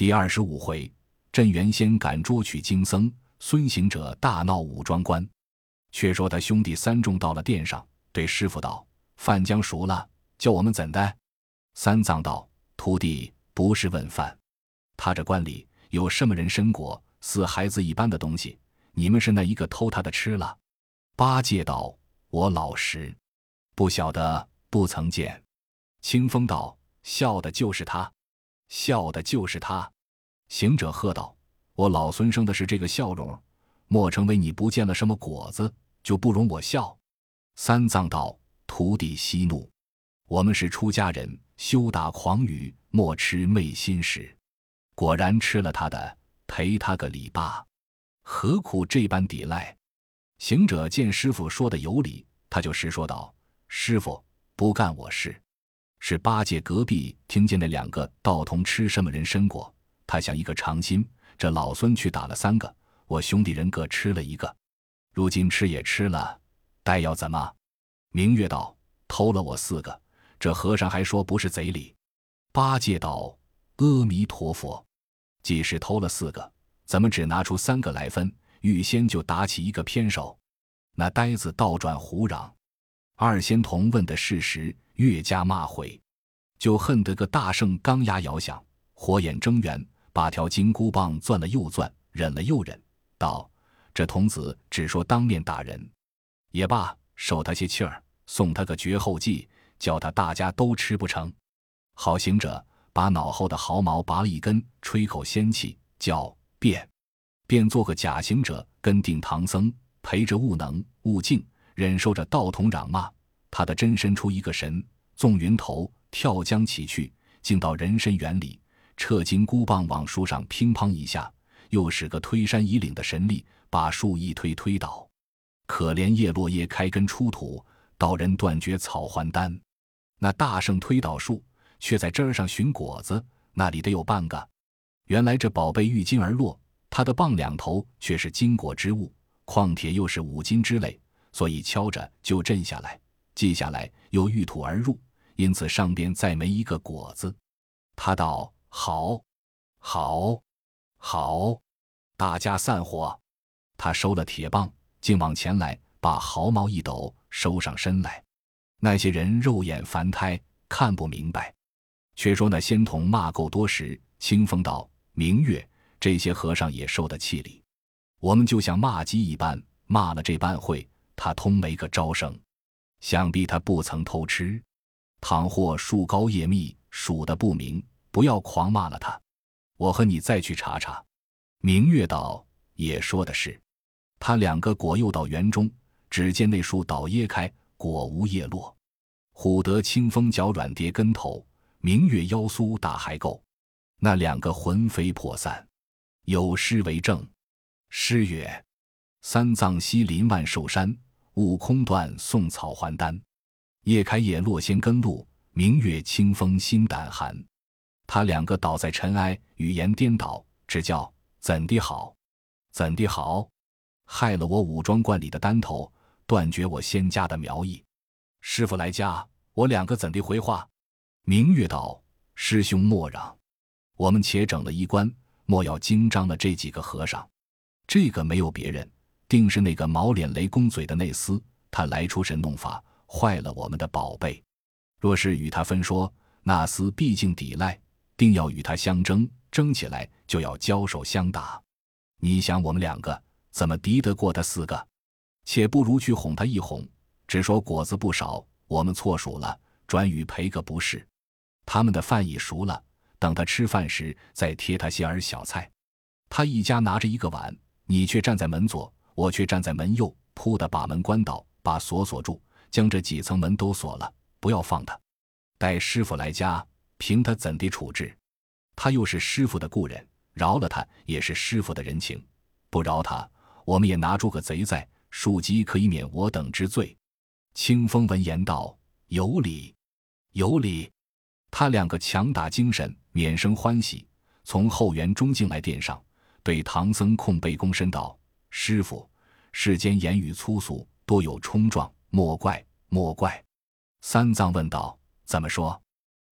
第二十五回，镇元仙赶捉取经僧，孙行者大闹武庄关。却说他兄弟三众到了殿上，对师傅道：“饭将熟了，叫我们怎的？”三藏道：“徒弟不是问饭，他这关里有什么人参果，似孩子一般的东西，你们是那一个偷他的吃了？”八戒道：“我老实，不晓得，不曾见。”清风道：“笑的就是他，笑的就是他。”行者喝道：“我老孙生的是这个笑容。”莫成为你不见了什么果子，就不容我笑。三藏道：“徒弟息怒，我们是出家人，休打诳语，莫吃昧心食。果然吃了他的，赔他个礼罢，何苦这般抵赖？”行者见师傅说的有理，他就实说道：“师傅不干我事，是八戒隔壁听见那两个道童吃什么人参果，他想一个尝心，这老孙去打了三个。”我兄弟人各吃了一个，如今吃也吃了，待要怎么？明月道偷了我四个，这和尚还说不是贼礼。八戒道：阿弥陀佛，既是偷了四个，怎么只拿出三个来分？预先就打起一个偏手。那呆子倒转胡嚷。二仙童问的事实，越加骂悔，就恨得个大圣钢牙摇响，火眼睁圆，把条金箍棒攥了又攥，忍了又忍。道：“这童子只说当面打人，也罢，受他些气儿，送他个绝后计，叫他大家都吃不成。”好行者把脑后的毫毛拔了一根，吹口仙气，叫变，变做个假行者，跟定唐僧，陪着悟能、悟净，忍受着道童嚷骂。他的真身出一个神，纵云头，跳江起去，竟到人参园里，撤金箍棒往树上乒乓一下。又使个推山移岭的神力，把树一推推倒。可怜叶落叶开根出土，道人断绝草还丹。那大圣推倒树，却在枝儿上寻果子，那里得有半个。原来这宝贝遇金而落，他的棒两头却是金果之物，矿铁又是五金之类，所以敲着就震下来，记下来又遇土而入，因此上边再没一个果子。他道：“好，好。”好，大家散伙。他收了铁棒，竟往前来，把毫毛一抖，收上身来。那些人肉眼凡胎，看不明白。却说那仙童骂够多时，清风道：“明月，这些和尚也受得气力。我们就像骂鸡一般，骂了这般会，他通没个招生。想必他不曾偷吃。倘或树高叶密，数得不明，不要狂骂了他。”我和你再去查查。明月道也说的是，他两个果又到园中，只见那树倒叶开，果无叶落。虎得清风脚软跌跟头，明月腰酥打还够。那两个魂飞魄散。有诗为证：诗曰：“三藏西林万寿山，悟空断送草还丹。叶开叶落仙根露，明月清风心胆寒。”他两个倒在尘埃，语言颠倒，只叫怎地好，怎地好，害了我武装观里的丹头，断绝我仙家的苗裔。师傅来家，我两个怎地回话？明月道：“师兄莫嚷，我们且整了衣冠，莫要惊张了这几个和尚。这个没有别人，定是那个毛脸雷公嘴的那厮，他来出神弄法，坏了我们的宝贝。若是与他分说，那厮毕竟抵赖。”定要与他相争，争起来就要交手相打。你想我们两个怎么敌得过他四个？且不如去哄他一哄，只说果子不少，我们错数了，转与赔个不是。他们的饭已熟了，等他吃饭时再贴他些儿小菜。他一家拿着一个碗，你却站在门左，我却站在门右，扑的把门关倒，把锁锁住，将这几层门都锁了，不要放他。待师傅来家。凭他怎地处置，他又是师傅的故人，饶了他也是师傅的人情；不饶他，我们也拿住个贼在，庶几可以免我等之罪。清风闻言道：“有理，有理。”他两个强打精神，免生欢喜，从后园中进来殿上，对唐僧空背躬身道：“师傅，世间言语粗俗，多有冲撞，莫怪，莫怪。”三藏问道：“怎么说？”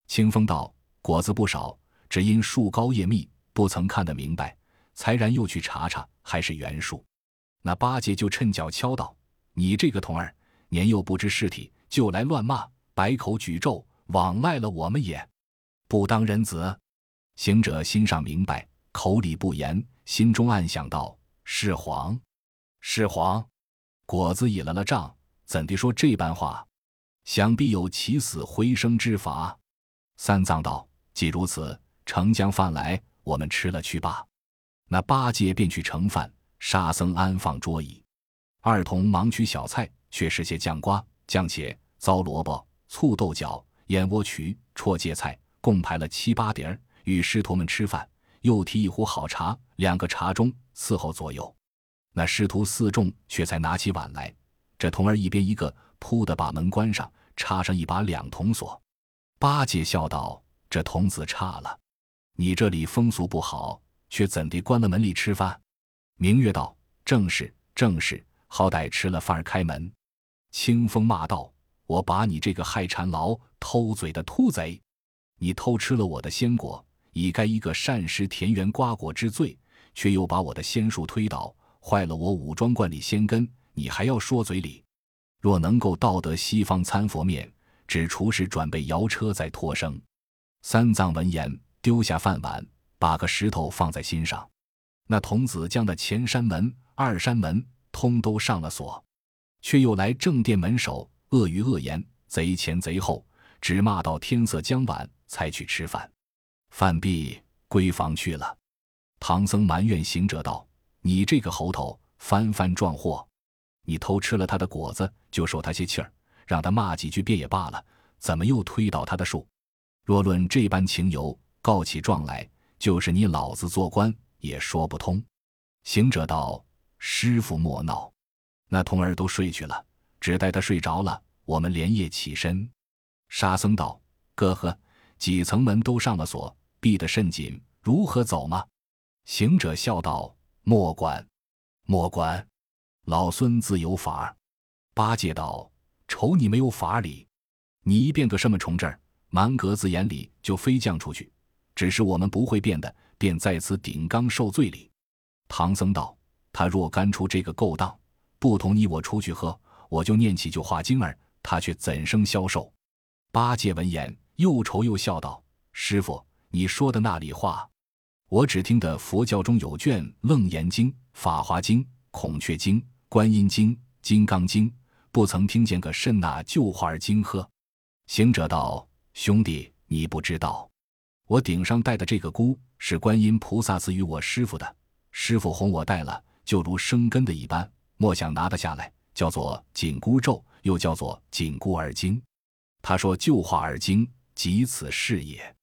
清风道：“果子不少，只因树高叶密，不曾看得明白，才然又去查查，还是袁术。那八戒就趁脚敲道：“你这个童儿，年幼不知事体，就来乱骂，百口举咒，枉赖了我们也，不当人子。”行者心上明白，口里不言，心中暗想道：“是皇，是皇。”果子倚了了杖，怎地说这般话？想必有起死回生之法。三藏道：“既如此。”盛将饭来，我们吃了去罢。那八戒便去盛饭，沙僧安放桌椅，二童忙取小菜，却是些酱瓜、酱茄、糟萝卜、醋豆角、燕窝渠、绰芥菜，共排了七八碟儿，与师徒们吃饭。又提一壶好茶，两个茶盅伺候左右。那师徒四众却才拿起碗来，这童儿一边一个，扑的把门关上，插上一把两铜锁。八戒笑道：“这童子差了。”你这里风俗不好，却怎地关了门里吃饭？明月道：“正是，正是。好歹吃了饭儿开门。”清风骂道：“我把你这个害馋牢、偷嘴的秃贼！你偷吃了我的仙果，已该一个善食田园瓜果之罪，却又把我的仙术推倒，坏了我武装观里仙根。你还要说嘴里？若能够到得西方参佛面，只除时转备摇车再托生。”三藏闻言。丢下饭碗，把个石头放在心上。那童子将的前山门、二山门通都上了锁，却又来正殿门首恶语恶言，贼前贼后，只骂到天色将晚，才去吃饭。饭毕，归房去了。唐僧埋怨行者道：“你这个猴头，翻翻撞祸！你偷吃了他的果子，就受他些气儿，让他骂几句便也罢了，怎么又推倒他的树？若论这般情由。”告起状来，就是你老子做官也说不通。行者道：“师傅莫闹，那童儿都睡去了，只待他睡着了，我们连夜起身。”沙僧道：“哥呵，几层门都上了锁，闭得甚紧，如何走吗？”行者笑道：“莫管，莫管，老孙自有法。”八戒道：“瞅你没有法理，你一变个什么虫儿，满格子眼里就飞降出去。”只是我们不会变的，便在此顶缸受罪哩。唐僧道：“他若干出这个勾当，不同你我出去喝，我就念起就化精儿，他却怎生消受？”八戒闻言，又愁又笑道：“师傅，你说的那里话？我只听得佛教中有卷《楞严经》《法华经》《孔雀经》《观音经》《金刚经》，不曾听见个甚那旧话经呵。”行者道：“兄弟，你不知道。”我顶上戴的这个箍是观音菩萨赐予我师傅的，师傅哄我戴了，就如生根的一般，莫想拿得下来，叫做紧箍咒，又叫做紧箍耳经。他说旧话耳经即此是也，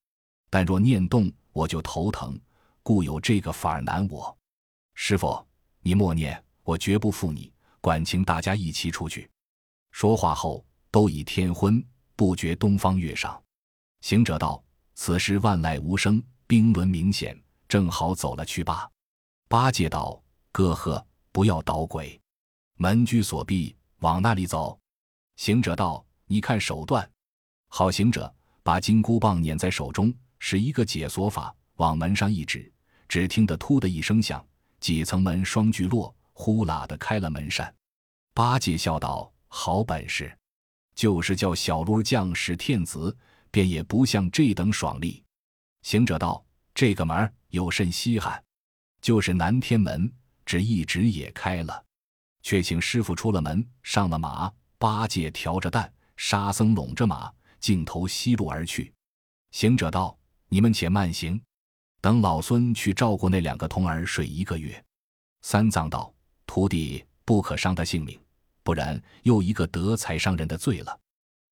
但若念动，我就头疼，故有这个法儿难我。师傅，你默念，我绝不负你，管请大家一起出去。说话后，都已天昏，不觉东方月上。行者道。此时万籁无声，冰轮明显，正好走了去罢。八戒道：“哥呵，不要捣鬼，门居锁闭，往那里走？”行者道：“你看手段。”好行者把金箍棒捻在手中，使一个解锁法，往门上一指，只听得“突”的一声响，几层门双俱落，呼啦的开了门扇。八戒笑道：“好本事，就是叫小鹿将士天子。”便也不像这等爽利。行者道：“这个门有甚稀罕？就是南天门，只一直也开了。却请师傅出了门，上了马。八戒挑着担，沙僧拢着马，径头西路而去。”行者道：“你们且慢行，等老孙去照顾那两个童儿睡一个月。”三藏道：“徒弟不可伤他性命，不然又一个得财伤人的罪了。”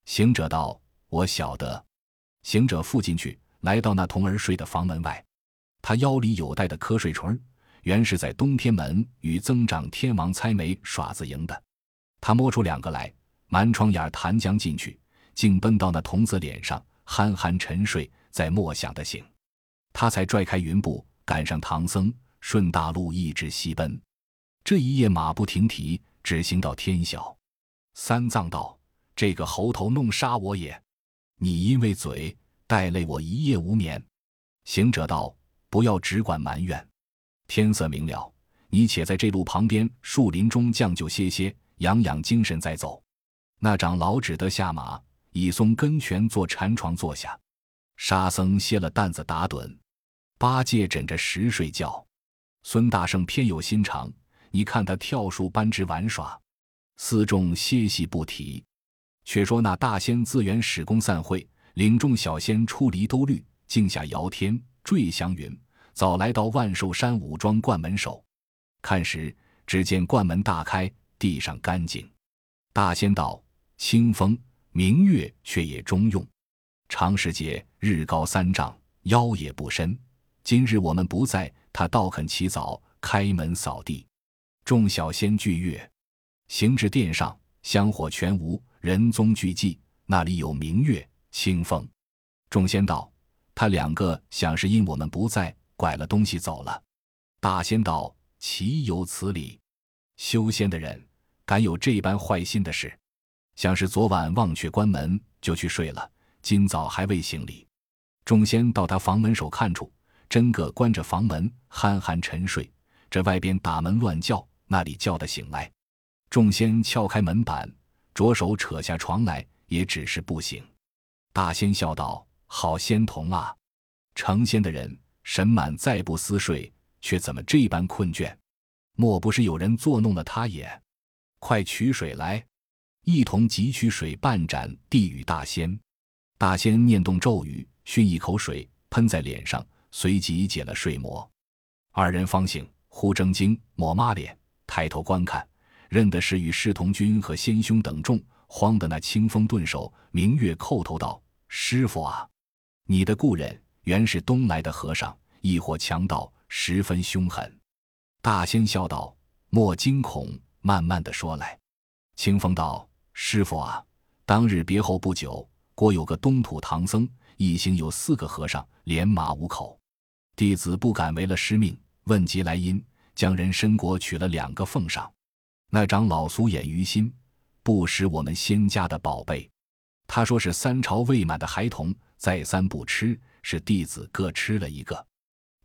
行者道：“我晓得。”行者附进去，来到那童儿睡的房门外，他腰里有带的瞌睡锤，原是在东天门与增长天王猜眉耍子赢的。他摸出两个来，满窗眼弹将进去，竟奔到那童子脸上，憨憨沉睡，在莫想的醒。他才拽开云布，赶上唐僧，顺大路一直西奔。这一夜马不停蹄，只行到天晓。三藏道：“这个猴头弄杀我也。”你因为嘴带累我一夜无眠。行者道：“不要只管埋怨。天色明了，你且在这路旁边树林中将就歇歇，养养精神再走。那长老只得下马，以松根泉做禅床坐下。沙僧歇了担子打盹，八戒枕着石睡觉。孙大圣偏有心肠，你看他跳树扳枝玩耍。四众歇息不提。却说那大仙自圆始功散会，领众小仙出离兜率，径下遥天，坠祥云。早来到万寿山武装观门首，看时，只见观门大开，地上干净。大仙道：“清风明月，却也中用。长时节，日高三丈，腰也不深。今日我们不在，他倒肯起早开门扫地。”众小仙聚月，行至殿上，香火全无，人踪俱寂。那里有明月、清风？众仙道：“他两个想是因我们不在。”拐了东西走了，大仙道：“岂有此理！修仙的人敢有这般坏心的事？想是昨晚忘却关门，就去睡了。今早还未行礼。”众仙到他房门首看处，真个关着房门，憨憨沉睡。这外边打门乱叫，那里叫得醒来。众仙撬开门板，着手扯下床来，也只是不醒。大仙笑道：“好仙童啊！成仙的人。”神满再不思睡，却怎么这般困倦？莫不是有人作弄了他也？快取水来！一同汲取水半盏，递与大仙。大仙念动咒语，熏一口水喷在脸上，随即解了睡魔。二人方醒，忽睁睛，抹抹脸，抬头观看，认得是与师同君和仙兄等众。慌得那清风顿首，明月叩头道：“师傅啊，你的故人。”原是东来的和尚，一伙强盗，十分凶狠。大仙笑道：“莫惊恐，慢慢的说来。”清风道：“师傅啊，当日别后不久，国有个东土唐僧，一行有四个和尚，连马五口。弟子不敢违了师命，问及来因，将人参果取了两个奉上。那长老俗眼于心，不识我们仙家的宝贝。他说是三朝未满的孩童，再三不吃。”是弟子各吃了一个，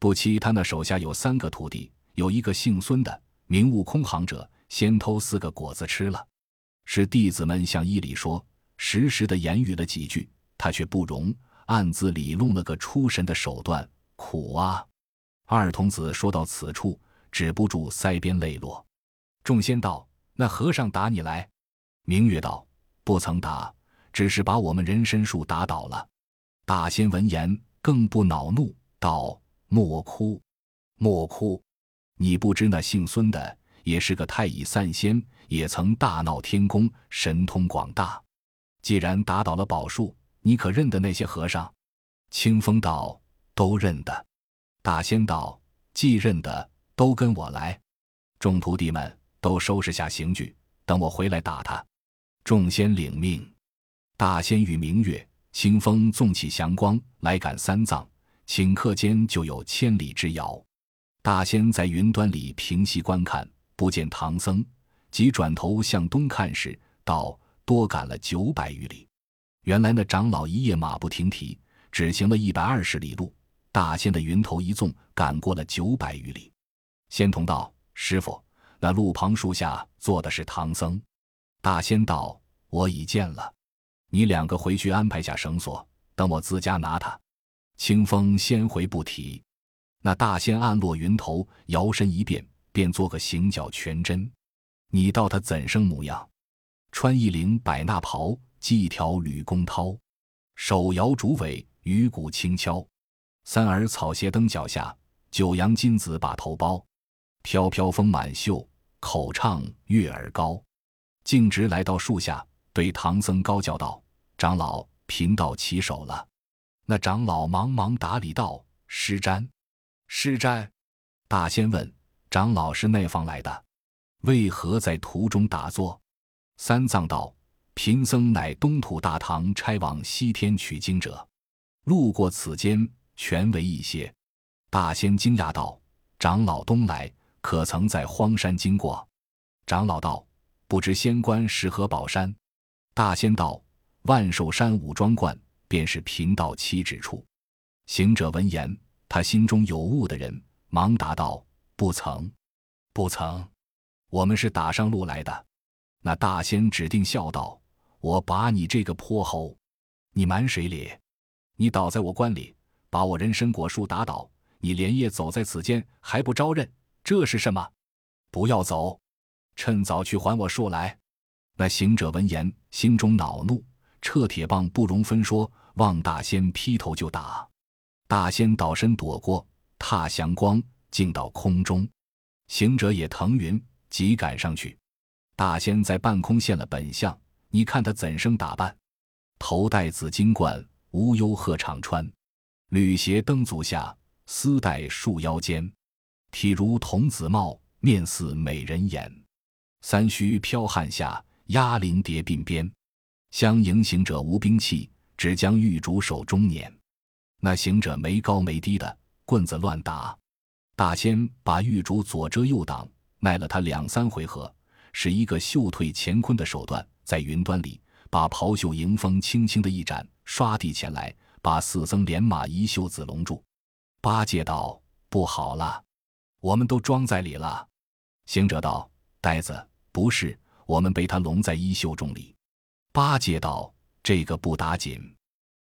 不期他那手下有三个徒弟，有一个姓孙的，名悟空行者，先偷四个果子吃了。是弟子们向伊里说，时时的言语了几句，他却不容，暗自里弄了个出神的手段，苦啊！二童子说到此处，止不住腮边泪落。众仙道：“那和尚打你来？”明月道：“不曾打，只是把我们人参树打倒了。”大仙闻言。更不恼怒，道：“莫哭，莫哭！你不知那姓孙的也是个太乙散仙，也曾大闹天宫，神通广大。既然打倒了宝树，你可认得那些和尚？”清风道：“都认得。”大仙道：“既认得，都跟我来。”众徒弟们都收拾下刑具，等我回来打他。众仙领命。大仙与明月。清风纵起祥光来赶三藏，顷刻间就有千里之遥。大仙在云端里平息观看，不见唐僧，即转头向东看时，道：“多赶了九百余里。”原来那长老一夜马不停蹄，只行了一百二十里路。大仙的云头一纵，赶过了九百余里。仙童道：“师傅，那路旁树下坐的是唐僧。”大仙道：“我已见了。”你两个回去安排下绳索，等我自家拿他。清风先回不提。那大仙暗落云头，摇身一变，便做个行脚全真。你道他怎生模样？穿一领百衲袍，系一条吕公绦，手摇竹尾，鱼骨轻敲。三耳草鞋蹬脚下，九阳金子把头包。飘飘风满袖，口唱月儿高。径直来到树下。对唐僧高叫道：“长老，贫道起手了。”那长老忙忙打礼道：“施瞻，施瞻。”大仙问：“长老是那方来的？为何在途中打坐？”三藏道：“贫僧乃东土大唐差往西天取经者，路过此间，权为一些。”大仙惊讶道：“长老东来，可曾在荒山经过？”长老道：“不知仙官是何宝山？”大仙道：“万寿山武装观，便是贫道栖止处。”行者闻言，他心中有悟的人，忙答道：“不曾，不曾，我们是打上路来的。”那大仙指定笑道：“我把你这个泼猴，你瞒谁咧？你倒在我观里，把我人参果树打倒，你连夜走在此间，还不招认？这是什么？不要走，趁早去还我树来。”那行者闻言，心中恼怒，撤铁棒不容分说，望大仙劈头就打。大仙倒身躲过，踏祥光，进到空中。行者也腾云，急赶上去。大仙在半空现了本相，你看他怎生打扮？头戴紫金冠，无忧鹤氅穿，履鞋蹬足下，丝带束腰间。体如童子貌，面似美人颜。三须飘汗下。压鳞叠鬓边，相迎行者无兵器，只将玉竹手中捻。那行者没高没低的棍子乱打，大仙把玉竹左遮右挡，耐了他两三回合，使一个袖退乾坤的手段，在云端里把袍袖迎风轻轻的一展，唰地前来，把四僧连马一袖子笼住。八戒道：“不好了，我们都装在里了。”行者道：“呆子，不是。”我们被他笼在衣袖中里，八戒道：“这个不打紧，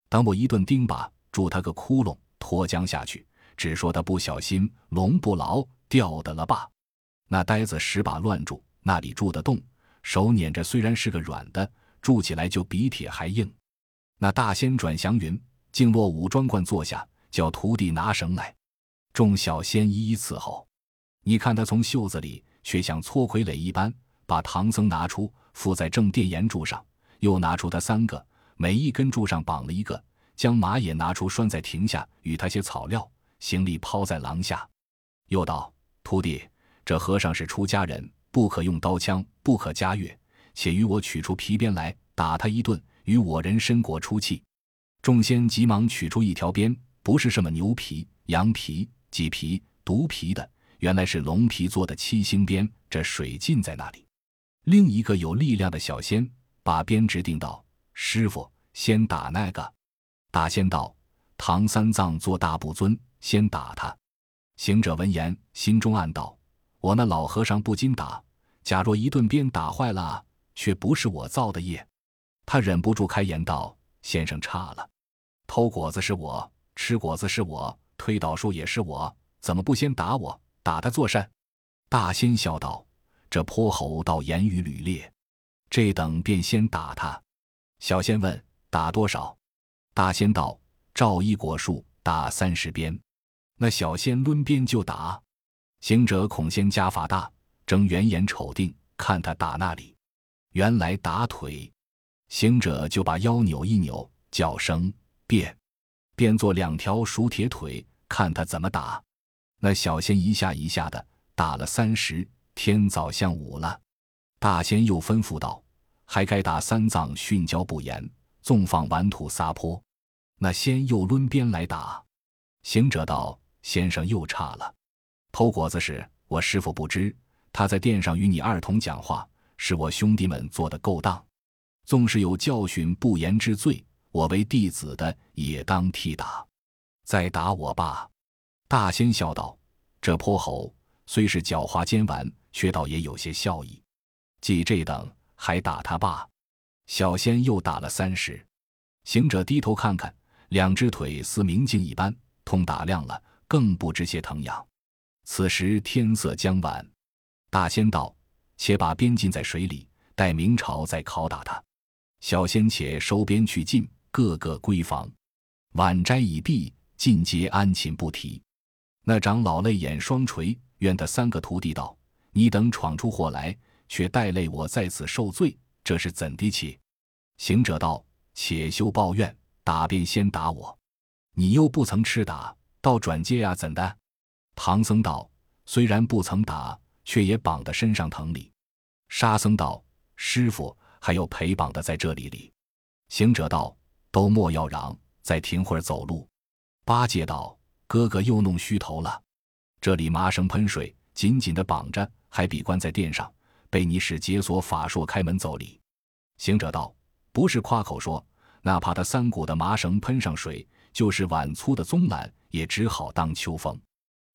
等我一顿钉耙，住他个窟窿，脱缰下去。只说他不小心，笼不牢，掉的了吧？”那呆子使把乱住，那里住得动？手捻着，虽然是个软的，住起来就比铁还硬。那大仙转祥云，静落五庄观坐下，叫徒弟拿绳来。众小仙一一伺候。你看他从袖子里，却像搓傀儡一般。把唐僧拿出，附在正殿檐柱上，又拿出他三个，每一根柱上绑了一个，将马也拿出拴在亭下，与他些草料、行李抛在廊下。又道：“徒弟，这和尚是出家人，不可用刀枪，不可加乐，且与我取出皮鞭来，打他一顿，与我人参果出气。”众仙急忙取出一条鞭，不是什么牛皮、羊皮、麂皮、犊皮的，原来是龙皮做的七星鞭。这水浸在那里。另一个有力量的小仙把鞭指定道：“师傅，先打那个。”大仙道：“唐三藏做大不尊，先打他。”行者闻言，心中暗道：“我那老和尚不禁打，假若一顿鞭打坏了，却不是我造的业。”他忍不住开言道：“先生差了，偷果子是我，吃果子是我，推倒树也是我，怎么不先打我？打他作甚？”大仙笑道。这泼猴倒言语屡劣，这等便先打他。小仙问：“打多少？”大仙道：“照一果树打三十鞭。”那小仙抡鞭就打。行者恐仙家法大，睁圆眼瞅定，看他打那里，原来打腿。行者就把腰扭一扭，叫声变，变做两条熟铁腿，看他怎么打。那小仙一下一下的打了三十。天早向午了，大仙又吩咐道：“还该打三藏训教不严，纵放顽土撒泼。”那仙又抡鞭来打。行者道：“先生又差了，偷果子时我师傅不知，他在殿上与你二童讲话，是我兄弟们做的勾当。纵是有教训不严之罪，我为弟子的也当替打。再打我罢。”大仙笑道：“这泼猴虽是狡猾奸顽。”却倒也有些笑意，既这等还打他罢。小仙又打了三十，行者低头看看，两只腿似明镜一般，通打亮了，更不知些疼痒。此时天色将晚，大仙道：“且把鞭浸在水里，待明朝再拷打他。”小仙且收鞭去尽，个个闺房。晚斋已毕，尽皆安寝不提。那长老泪眼双垂，怨他三个徒弟道。你等闯出祸来，却带累我在此受罪，这是怎的起？行者道：“且休抱怨，打便先打我，你又不曾吃打，倒转接呀，怎的？”唐僧道：“虽然不曾打，却也绑得身上疼哩。”沙僧道：“师傅还有陪绑的在这里哩。”行者道：“都莫要嚷，再停会儿走路。”八戒道：“哥哥又弄虚头了，这里麻绳喷水，紧紧的绑着。”还比关在殿上，被你使解锁法术开门走礼。行者道：“不是夸口说，哪怕他三股的麻绳喷上水，就是碗粗的棕缆，也只好当秋风。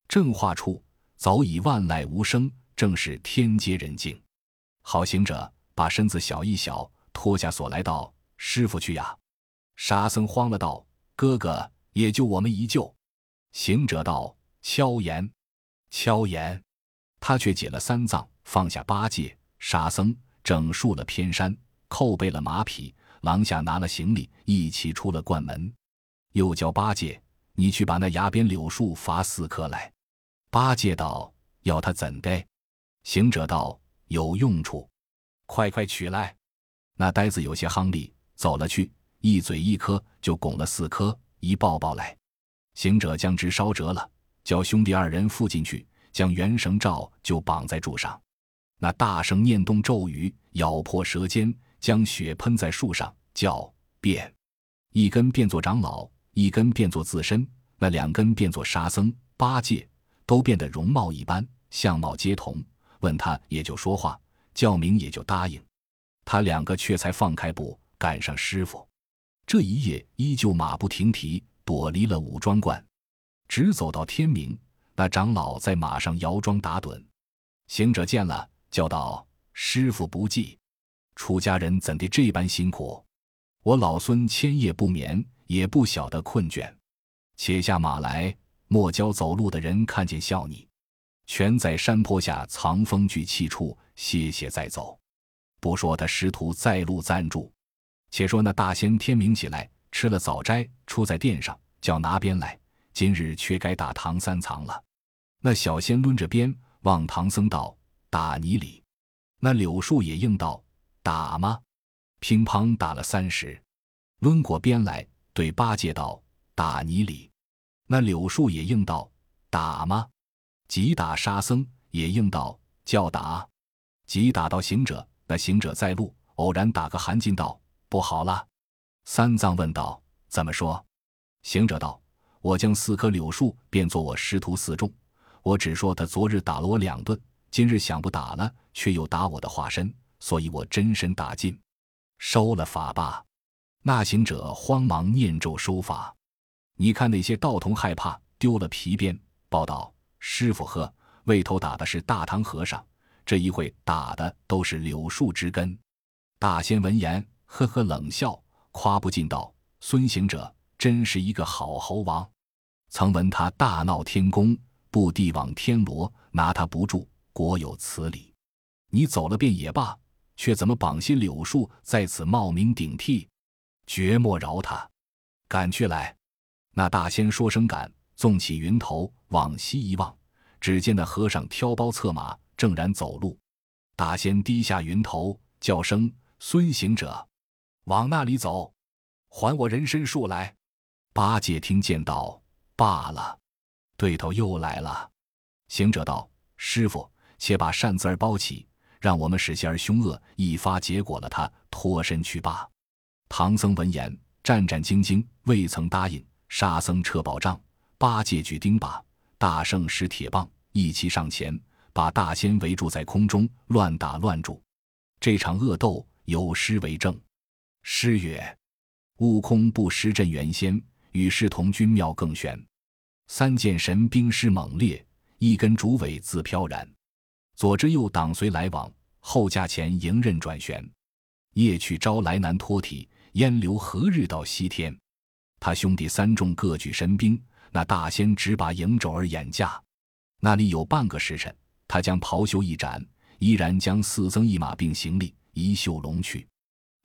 正话处，早已万籁无声，正是天阶人静。好行者把身子小一小，脱下锁来道：“师傅去呀！”沙僧慌了道：“哥哥，也就我们一救。”行者道：“敲言，敲言。”他却解了三藏，放下八戒、沙僧，整束了偏山，扣备了马匹，廊下拿了行李，一起出了关门。又叫八戒：“你去把那崖边柳树伐四棵来。”八戒道：“要他怎的？”行者道：“有用处，快快取来。”那呆子有些夯力，走了去，一嘴一颗就拱了四颗，一抱抱来。行者将之烧折了，叫兄弟二人附进去，将元绳罩就绑在柱上。那大声念动咒语，咬破舌尖，将血喷在树上，叫变。一根变作长老，一根变作自身，那两根变作沙僧、八戒。都变得容貌一般，相貌皆同。问他也就说话，叫名也就答应。他两个却才放开步，赶上师傅。这一夜依旧马不停蹄，躲离了武装观，直走到天明。那长老在马上摇桩打盹，行者见了，叫道：“师傅不济，出家人怎地这般辛苦？我老孙千夜不眠，也不晓得困倦。且下马来。”莫教走路的人看见笑你，全在山坡下藏风聚气处歇歇再走。不说他师徒在路暂住，且说那大仙天明起来吃了早斋，出在殿上叫拿鞭来。今日却该打唐三藏了。那小仙抡着鞭望唐僧道：“打你里。”那柳树也应道：“打吗？”乒乓打了三十，抡过鞭来对八戒道：“打你里。”那柳树也应道：“打吗？”即打沙僧也应道：“叫打。”即打到行者，那行者在路，偶然打个寒噤道：“不好了。”三藏问道：“怎么说？”行者道：“我将四棵柳树变作我师徒四众，我只说他昨日打了我两顿，今日想不打了，却又打我的化身，所以我真身打尽，收了法吧。”那行者慌忙念咒收法。你看那些道童害怕，丢了皮鞭，报道师傅呵，为头打的是大唐和尚，这一会打的都是柳树之根。大仙闻言，呵呵冷笑，夸不尽道：“孙行者真是一个好猴王，曾闻他大闹天宫，布地网天罗，拿他不住，果有此理。你走了便也罢，却怎么绑些柳树在此冒名顶替？绝莫饶他！赶去来！”那大仙说声赶，纵起云头往西一望，只见那和尚挑包策马，正然走路。大仙低下云头，叫声：“孙行者，往那里走？还我人参树来！”八戒听见道：“罢了，对头又来了。”行者道：“师傅，且把扇子儿包起，让我们使些儿凶恶，一发结果了他，脱身去罢。”唐僧闻言，战战兢兢，未曾答应。沙僧撤宝杖，八戒举钉耙，大圣使铁棒，一齐上前，把大仙围住在空中，乱打乱住。这场恶斗有诗为证：诗曰：“悟空不识镇元仙，与世同君妙更玄。三剑神兵势猛烈，一根竹尾自飘然。左支右挡随来往，后架前迎刃转旋。夜去朝来难脱体，烟流何日到西天？”他兄弟三众各举神兵，那大仙只把迎肘儿掩架。那里有半个时辰，他将袍袖一展，依然将四僧一马并行李一袖龙去。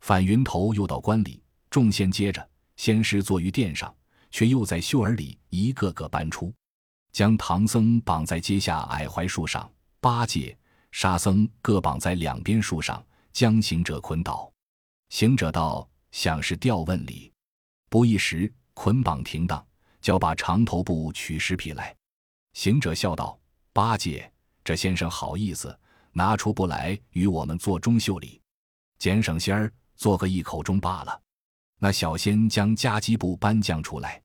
返云头又到关里，众仙接着，仙师坐于殿上，却又在袖儿里一个个搬出，将唐僧绑在阶下矮槐树上，八戒、沙僧各绑在两边树上，将行者捆倒。行者道：“想是吊问礼。”不一时，捆绑停当，叫把长头布取十匹来。行者笑道：“八戒，这先生好意思，拿出布来与我们做中袖礼，简省些儿，做个一口钟罢了。”那小仙将夹击布搬将出来。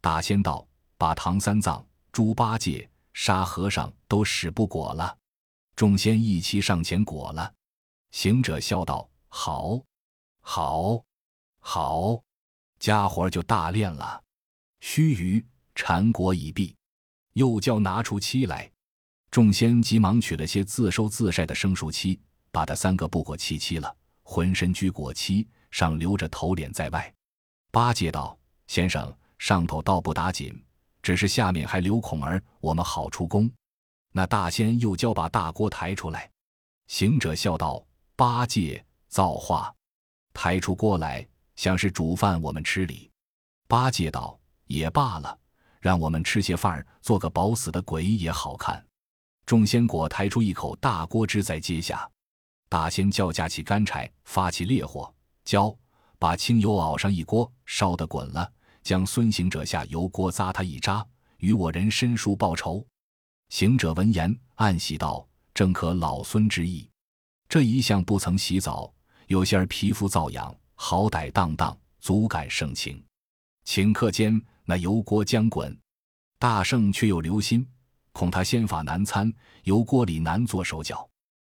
大仙道：“把唐三藏、猪八戒、沙和尚都使不裹了。”众仙一齐上前裹了。行者笑道：“好，好，好。”家伙就大练了，须臾禅果已毕。又叫拿出漆来。众仙急忙取了些自收自晒的生熟漆，把他三个布裹漆漆了，浑身居裹漆，上留着头脸在外。八戒道：“先生，上头倒不打紧，只是下面还留孔儿，我们好出宫。”那大仙又教把大锅抬出来。行者笑道：“八戒造化，抬出锅来，像是煮饭我们吃哩。”八戒道：“也罢了，让我们吃些饭，做个饱死的鬼也好看。”众仙果抬出一口大锅汁在阶下，大仙叫架起干柴，发起烈火，浇把清油熬上一锅，烧得滚了，将孙行者下油锅扎他一扎，与我人申叔报仇。行者闻言暗喜道。正可老孙之意，这一向不曾洗澡，有些儿皮肤遭痒，好歹荡荡，足感盛情。顷刻间，那油锅将滚，大圣却又留心，恐他仙法难参，油锅里难做手脚，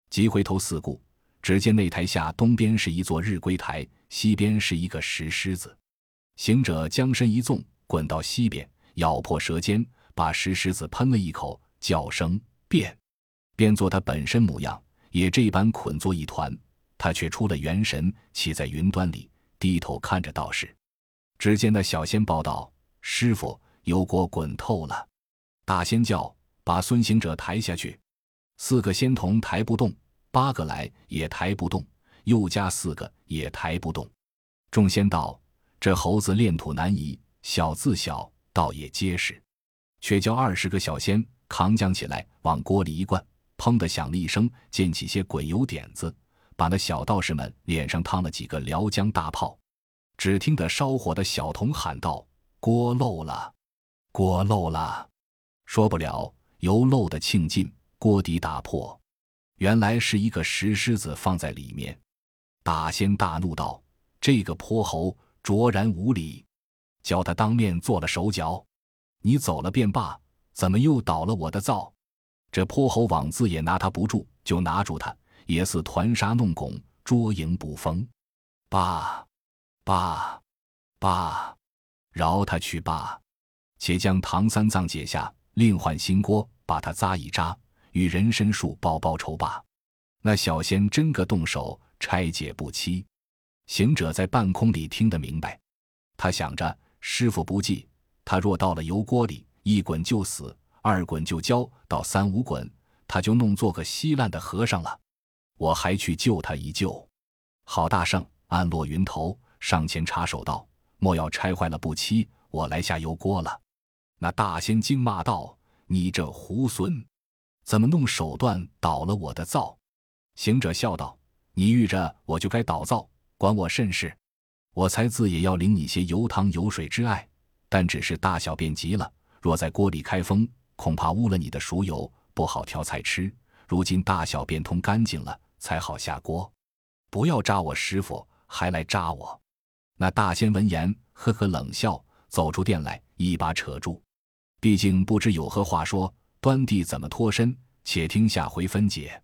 急回头四顾，只见那台下东边是一座日归台，西边是一个石狮子。行者将身一纵，滚到西边，咬破舌尖，把石狮子喷了一口，叫声变。变作他本身模样，也这般捆作一团。他却出了元神，骑在云端里，低头看着道士。只见那小仙报道：“师傅，油锅滚透了。”大仙叫：“把孙行者抬下去。”四个仙童抬不动，八个来也抬不动，又加四个也抬不动。众仙道：“这猴子炼土难移，小自小，倒也结实。”却叫二十个小仙扛将起来，往锅里一灌。砰的响了一声，溅起些滚油点子，把那小道士们脸上烫了几个辽江大泡。只听得烧火的小童喊道：“锅漏了，锅漏了！”说不了，油漏的庆尽，锅底打破，原来是一个石狮子放在里面。大仙大怒道：“这个泼猴卓然无礼，叫他当面做了手脚。你走了便罢，怎么又倒了我的灶？”这泼猴网自也拿他不住，就拿住他，也似团沙弄拱，捉影捕风。罢，罢，罢，饶他去罢。且将唐三藏解下，另换新锅，把他扎一扎，与人参树报报仇罢。那小仙真个动手拆解不期。行者在半空里听得明白，他想着师傅不济，他若到了油锅里，一滚就死。二滚就焦，到三五滚，他就弄做个稀烂的和尚了。我还去救他一救。好大圣，暗落云头，上前插手道：“莫要拆坏了不期，我来下油锅了。”那大仙惊骂道：“你这猢狲，怎么弄手段倒了我的灶？”行者笑道：“你遇着我就该倒灶，管我甚事？我才自也要领你些油汤油水之爱，但只是大小便急了，若在锅里开封。”恐怕污了你的熟油，不好调菜吃。如今大小便通干净了，才好下锅。不要扎我师傅，还来扎我！那大仙闻言，呵呵冷笑，走出店来，一把扯住。毕竟不知有何话说，端地怎么脱身？且听下回分解。